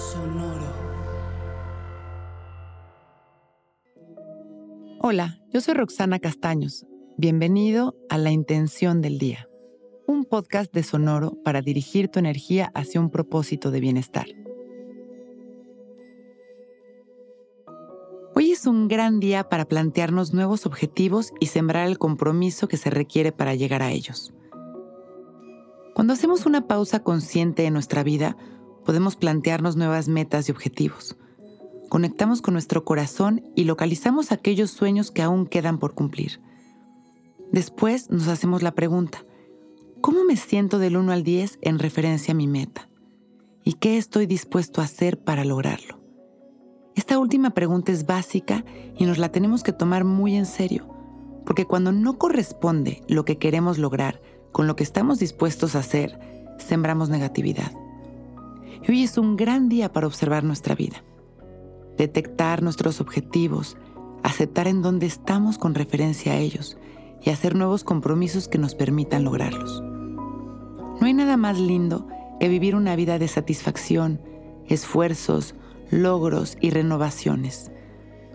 Sonoro. Hola, yo soy Roxana Castaños. Bienvenido a La Intención del Día, un podcast de Sonoro para dirigir tu energía hacia un propósito de bienestar. Hoy es un gran día para plantearnos nuevos objetivos y sembrar el compromiso que se requiere para llegar a ellos. Cuando hacemos una pausa consciente en nuestra vida, podemos plantearnos nuevas metas y objetivos. Conectamos con nuestro corazón y localizamos aquellos sueños que aún quedan por cumplir. Después nos hacemos la pregunta, ¿cómo me siento del 1 al 10 en referencia a mi meta? ¿Y qué estoy dispuesto a hacer para lograrlo? Esta última pregunta es básica y nos la tenemos que tomar muy en serio, porque cuando no corresponde lo que queremos lograr con lo que estamos dispuestos a hacer, sembramos negatividad. Y hoy es un gran día para observar nuestra vida, detectar nuestros objetivos, aceptar en dónde estamos con referencia a ellos y hacer nuevos compromisos que nos permitan lograrlos. No hay nada más lindo que vivir una vida de satisfacción, esfuerzos, logros y renovaciones.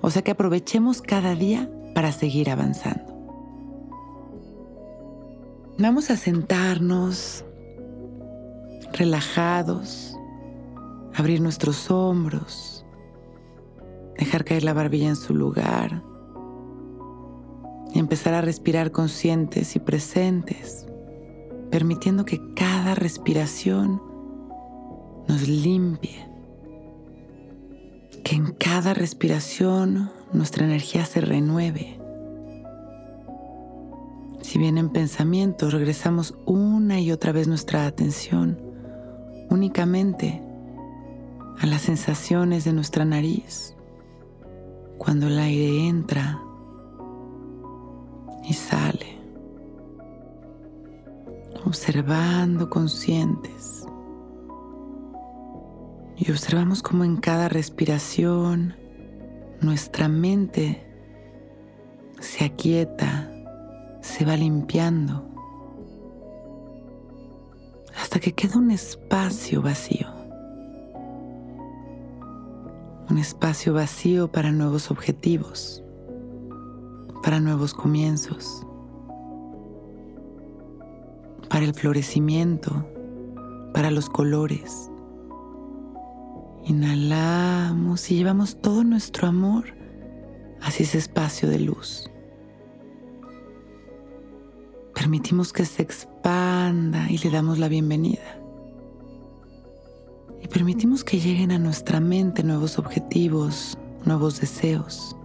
O sea que aprovechemos cada día para seguir avanzando. Vamos a sentarnos relajados, abrir nuestros hombros, dejar caer la barbilla en su lugar y empezar a respirar conscientes y presentes, permitiendo que cada respiración nos limpie, que en cada respiración nuestra energía se renueve. Si vienen pensamientos, regresamos una y otra vez nuestra atención únicamente a las sensaciones de nuestra nariz cuando el aire entra y sale, observando conscientes. Y observamos cómo en cada respiración nuestra mente se aquieta, se va limpiando hasta que queda un espacio vacío. Espacio vacío para nuevos objetivos, para nuevos comienzos, para el florecimiento, para los colores. Inhalamos y llevamos todo nuestro amor hacia ese espacio de luz. Permitimos que se expanda y le damos la bienvenida. Permitimos que lleguen a nuestra mente nuevos objetivos, nuevos deseos.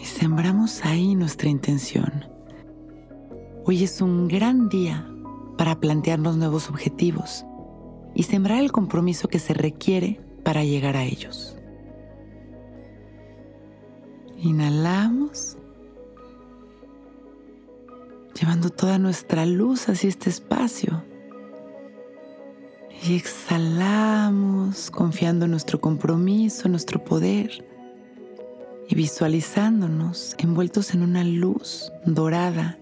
Y sembramos ahí nuestra intención. Hoy es un gran día para plantearnos nuevos objetivos y sembrar el compromiso que se requiere para llegar a ellos. Inhalamos, llevando toda nuestra luz hacia este espacio. Y exhalamos, confiando en nuestro compromiso, en nuestro poder y visualizándonos envueltos en una luz dorada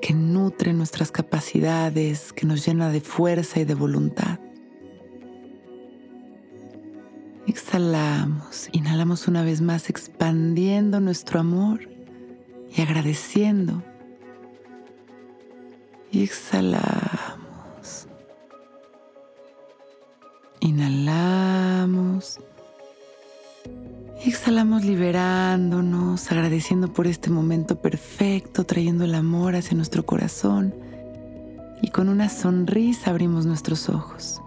que nutre nuestras capacidades, que nos llena de fuerza y de voluntad. Exhalamos, inhalamos una vez más expandiendo nuestro amor y agradeciendo. Y exhalamos. Inhalamos. Y exhalamos liberándonos, agradeciendo por este momento perfecto, trayendo el amor hacia nuestro corazón. Y con una sonrisa abrimos nuestros ojos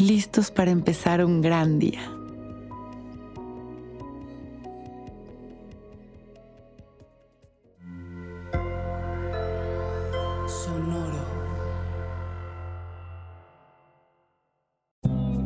listos para empezar un gran día.